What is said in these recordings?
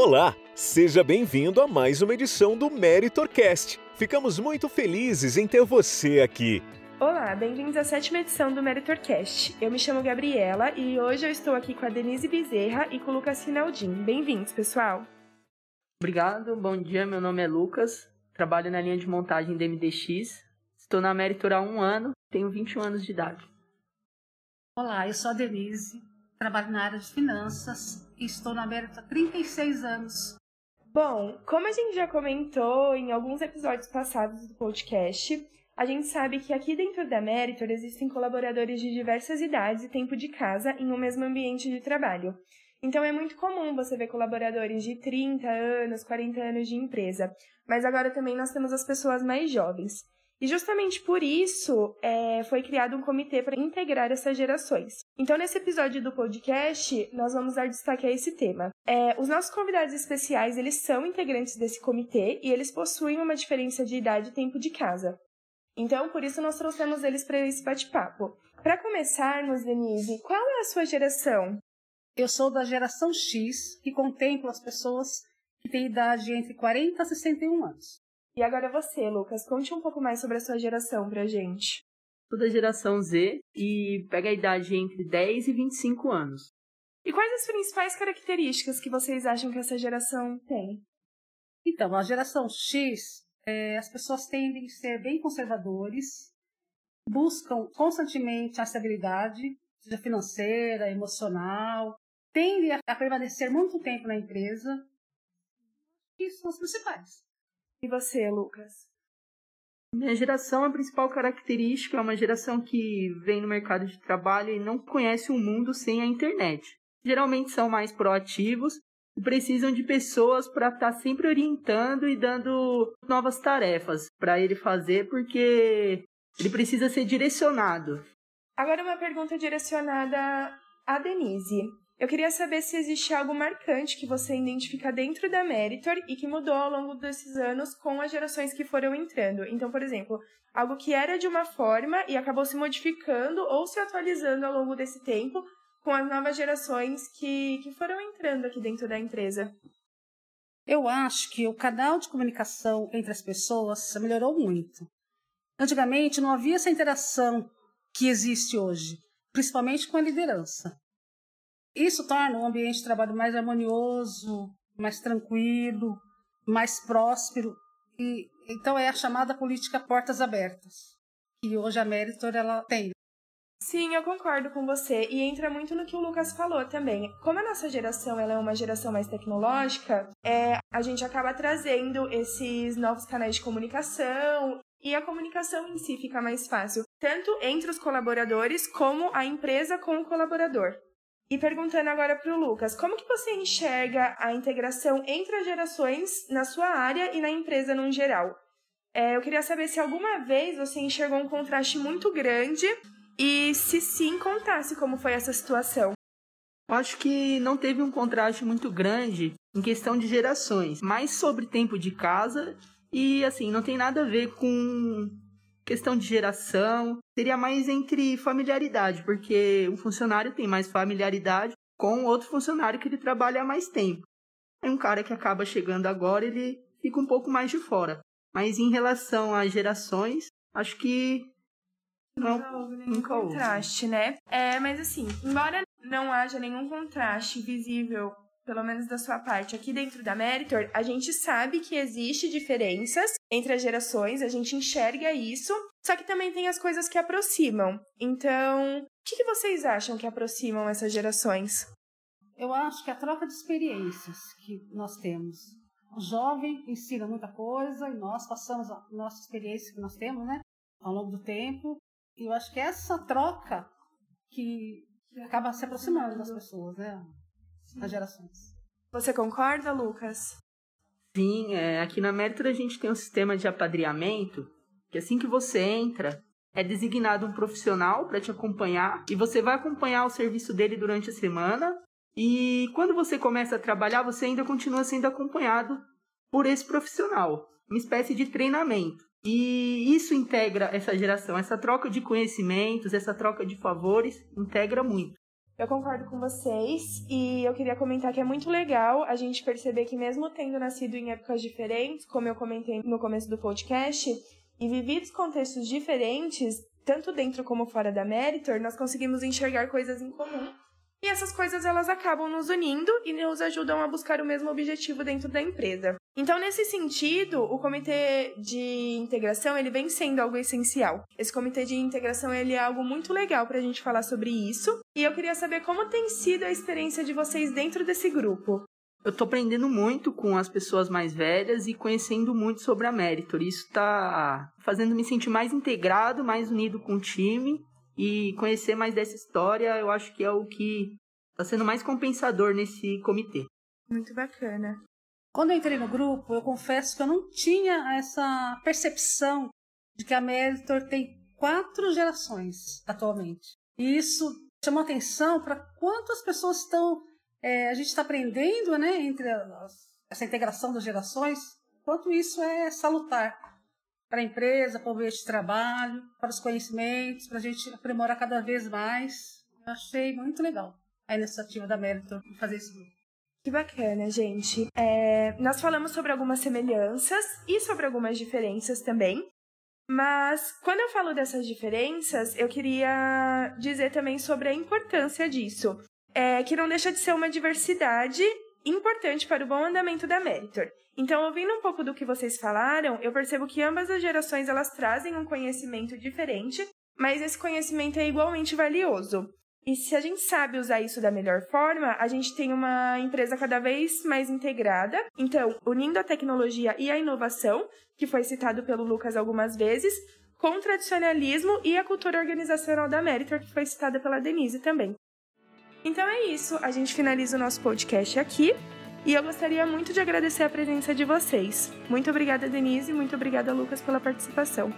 Olá, seja bem-vindo a mais uma edição do Meritorcast. Ficamos muito felizes em ter você aqui. Olá, bem-vindos à sétima edição do Meritorcast. Eu me chamo Gabriela e hoje eu estou aqui com a Denise Bezerra e com o Lucas Sinaldin. Bem-vindos, pessoal. Obrigado, bom dia, meu nome é Lucas, trabalho na linha de montagem da MDX, estou na Meritor há um ano, tenho 21 anos de idade. Olá, eu sou a Denise, trabalho na área de finanças e estou na Meritor há 36 anos. Bom, como a gente já comentou em alguns episódios passados do podcast, a gente sabe que aqui dentro da Meritor existem colaboradores de diversas idades e tempo de casa em um mesmo ambiente de trabalho. Então é muito comum você ver colaboradores de 30 anos, 40 anos de empresa, mas agora também nós temos as pessoas mais jovens. E justamente por isso é, foi criado um comitê para integrar essas gerações. Então, nesse episódio do podcast, nós vamos dar destaque a esse tema. É, os nossos convidados especiais, eles são integrantes desse comitê e eles possuem uma diferença de idade e tempo de casa. Então, por isso, nós trouxemos eles para esse bate-papo. Para começarmos, Denise, qual é a sua geração? Eu sou da geração X, que contempla as pessoas que têm idade entre 40 e 61 anos. E agora você, Lucas, conte um pouco mais sobre a sua geração pra gente. Sou da geração Z e pega a idade entre 10 e 25 anos. E quais as principais características que vocês acham que essa geração tem? Então, a geração X, é, as pessoas tendem a ser bem conservadores, buscam constantemente a estabilidade, seja financeira, emocional, tendem a permanecer muito tempo na empresa. Isso são os principais. E você, Lucas? Minha geração, a principal característica é uma geração que vem no mercado de trabalho e não conhece o mundo sem a internet. Geralmente são mais proativos e precisam de pessoas para estar tá sempre orientando e dando novas tarefas para ele fazer, porque ele precisa ser direcionado. Agora uma pergunta direcionada a Denise. Eu queria saber se existe algo marcante que você identifica dentro da Meritor e que mudou ao longo desses anos com as gerações que foram entrando. Então, por exemplo, algo que era de uma forma e acabou se modificando ou se atualizando ao longo desse tempo com as novas gerações que, que foram entrando aqui dentro da empresa. Eu acho que o canal de comunicação entre as pessoas melhorou muito. Antigamente não havia essa interação que existe hoje, principalmente com a liderança. Isso torna o ambiente de trabalho mais harmonioso, mais tranquilo, mais próspero. E, então é a chamada política portas abertas, que hoje a Meritor ela tem. Sim, eu concordo com você e entra muito no que o Lucas falou também. Como a nossa geração ela é uma geração mais tecnológica, é, a gente acaba trazendo esses novos canais de comunicação e a comunicação em si fica mais fácil, tanto entre os colaboradores como a empresa com o colaborador. E perguntando agora para o Lucas, como que você enxerga a integração entre as gerações na sua área e na empresa no geral? É, eu queria saber se alguma vez você enxergou um contraste muito grande e se sim, contasse como foi essa situação. Acho que não teve um contraste muito grande em questão de gerações, mais sobre tempo de casa e assim, não tem nada a ver com questão de geração, seria mais entre familiaridade, porque um funcionário tem mais familiaridade com outro funcionário que ele trabalha há mais tempo. É um cara que acaba chegando agora, ele fica um pouco mais de fora. Mas em relação às gerações, acho que não, nunca houve nenhum nunca contraste, houve. né? É, mas assim, embora não haja nenhum contraste visível pelo menos da sua parte, aqui dentro da Meritor, a gente sabe que existe diferenças entre as gerações, a gente enxerga isso, só que também tem as coisas que aproximam. Então, o que, que vocês acham que aproximam essas gerações? Eu acho que a troca de experiências que nós temos. O jovem ensina muita coisa e nós passamos a nossa experiência que nós temos, né, ao longo do tempo. E eu acho que essa troca que acaba se aproximando das pessoas, né? As gerações. Você concorda, Lucas? Sim, é, aqui na Meritor a gente tem um sistema de apadrinhamento que assim que você entra, é designado um profissional para te acompanhar e você vai acompanhar o serviço dele durante a semana. E quando você começa a trabalhar, você ainda continua sendo acompanhado por esse profissional, uma espécie de treinamento. E isso integra essa geração, essa troca de conhecimentos, essa troca de favores, integra muito. Eu concordo com vocês e eu queria comentar que é muito legal a gente perceber que mesmo tendo nascido em épocas diferentes, como eu comentei no começo do podcast, e vividos contextos diferentes, tanto dentro como fora da Meritor, nós conseguimos enxergar coisas em comum. E essas coisas elas acabam nos unindo e nos ajudam a buscar o mesmo objetivo dentro da empresa. Então, nesse sentido, o comitê de integração ele vem sendo algo essencial. Esse comitê de integração ele é algo muito legal para a gente falar sobre isso. E eu queria saber como tem sido a experiência de vocês dentro desse grupo. Eu tô aprendendo muito com as pessoas mais velhas e conhecendo muito sobre a Meritor. Isso tá fazendo me sentir mais integrado, mais unido com o time e conhecer mais dessa história. Eu acho que é o que está sendo mais compensador nesse comitê. Muito bacana. Quando eu entrei no grupo, eu confesso que eu não tinha essa percepção de que a Meritor tem quatro gerações atualmente. E isso chamou atenção para quantas pessoas estão. É, a gente está aprendendo né, entre as, essa integração das gerações, quanto isso é salutar para a empresa, para o ambiente de trabalho, para os conhecimentos, para a gente aprimorar cada vez mais. Eu achei muito legal a iniciativa da Meritor em fazer esse grupo. Que bacana, gente. É, nós falamos sobre algumas semelhanças e sobre algumas diferenças também. Mas quando eu falo dessas diferenças, eu queria dizer também sobre a importância disso. É, que não deixa de ser uma diversidade importante para o bom andamento da Meritor. Então, ouvindo um pouco do que vocês falaram, eu percebo que ambas as gerações elas trazem um conhecimento diferente, mas esse conhecimento é igualmente valioso. E se a gente sabe usar isso da melhor forma, a gente tem uma empresa cada vez mais integrada. Então, unindo a tecnologia e a inovação, que foi citado pelo Lucas algumas vezes, com o tradicionalismo e a cultura organizacional da Meritor, que foi citada pela Denise também. Então é isso, a gente finaliza o nosso podcast aqui. E eu gostaria muito de agradecer a presença de vocês. Muito obrigada, Denise, muito obrigada, Lucas, pela participação.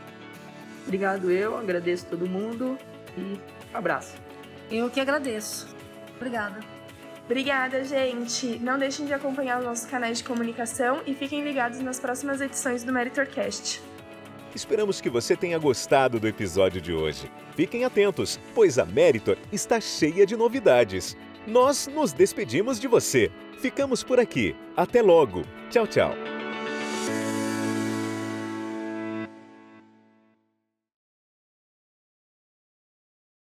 Obrigado eu, agradeço todo mundo e abraço. Eu que agradeço. Obrigada. Obrigada, gente. Não deixem de acompanhar os nossos canais de comunicação e fiquem ligados nas próximas edições do MeritorCast. Esperamos que você tenha gostado do episódio de hoje. Fiquem atentos, pois a Meritor está cheia de novidades. Nós nos despedimos de você. Ficamos por aqui. Até logo. Tchau, tchau.